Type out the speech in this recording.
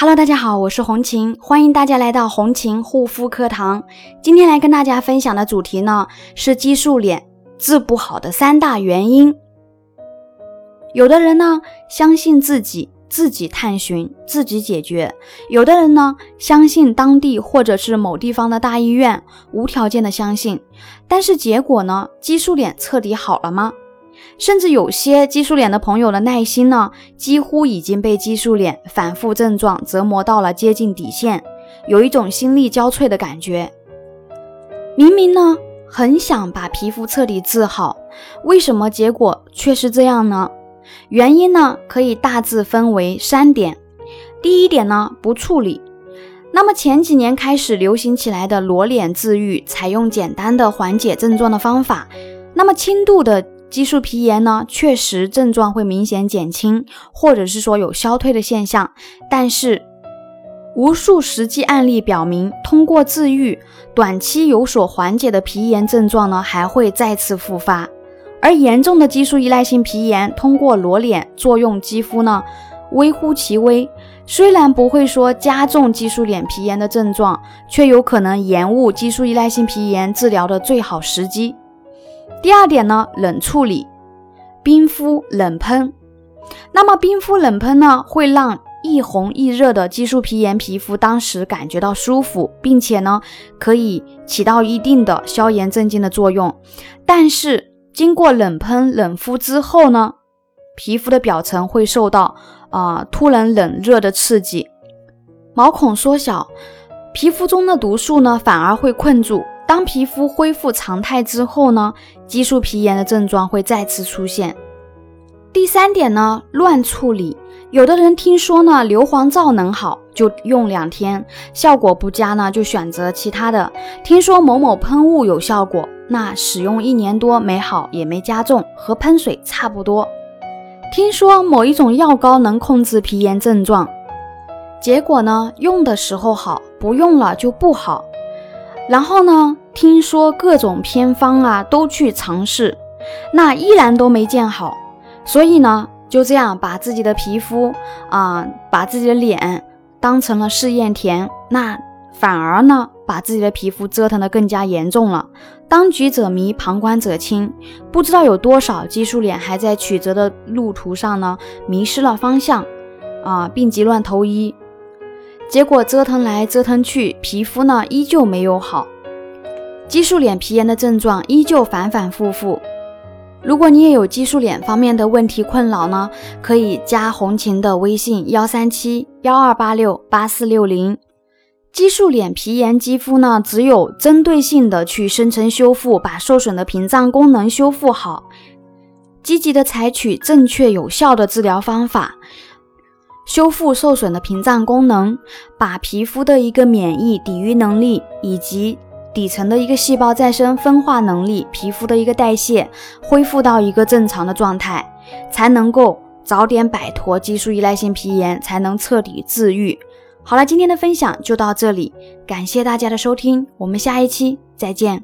Hello，大家好，我是红琴，欢迎大家来到红琴护肤课堂。今天来跟大家分享的主题呢是激素脸治不好的三大原因。有的人呢相信自己，自己探寻，自己解决；有的人呢相信当地或者是某地方的大医院，无条件的相信。但是结果呢，激素脸彻底好了吗？甚至有些激素脸的朋友的耐心呢，几乎已经被激素脸反复症状折磨到了接近底线，有一种心力交瘁的感觉。明明呢很想把皮肤彻底治好，为什么结果却是这样呢？原因呢可以大致分为三点。第一点呢不处理。那么前几年开始流行起来的裸脸治愈，采用简单的缓解症状的方法，那么轻度的。激素皮炎呢，确实症状会明显减轻，或者是说有消退的现象。但是，无数实际案例表明，通过治愈，短期有所缓解的皮炎症状呢，还会再次复发。而严重的激素依赖性皮炎，通过裸脸作用肌肤呢，微乎其微。虽然不会说加重激素脸皮炎的症状，却有可能延误激素依赖性皮炎治疗的最好时机。第二点呢，冷处理，冰敷、冷喷。那么冰敷、冷喷呢，会让易红易热的激素皮炎皮肤当时感觉到舒服，并且呢，可以起到一定的消炎镇静的作用。但是经过冷喷、冷敷之后呢，皮肤的表层会受到啊突然冷热的刺激，毛孔缩小，皮肤中的毒素呢反而会困住。当皮肤恢复常态之后呢，激素皮炎的症状会再次出现。第三点呢，乱处理。有的人听说呢硫磺皂能好，就用两天，效果不佳呢就选择其他的。听说某某喷雾有效果，那使用一年多没好也没加重，和喷水差不多。听说某一种药膏能控制皮炎症状，结果呢用的时候好，不用了就不好。然后呢？听说各种偏方啊都去尝试，那依然都没见好。所以呢，就这样把自己的皮肤啊，把自己的脸当成了试验田，那反而呢，把自己的皮肤折腾得更加严重了。当局者迷，旁观者清，不知道有多少激素脸还在曲折的路途上呢，迷失了方向啊，病急乱投医。结果折腾来折腾去，皮肤呢依旧没有好，激素脸皮炎的症状依旧反反复复。如果你也有激素脸方面的问题困扰呢，可以加红琴的微信幺三七幺二八六八四六零。激素脸皮炎肌肤呢，只有针对性的去深层修复，把受损的屏障功能修复好，积极的采取正确有效的治疗方法。修复受损的屏障功能，把皮肤的一个免疫抵御能力以及底层的一个细胞再生分化能力、皮肤的一个代谢恢复到一个正常的状态，才能够早点摆脱激素依赖性皮炎，才能彻底治愈。好了，今天的分享就到这里，感谢大家的收听，我们下一期再见。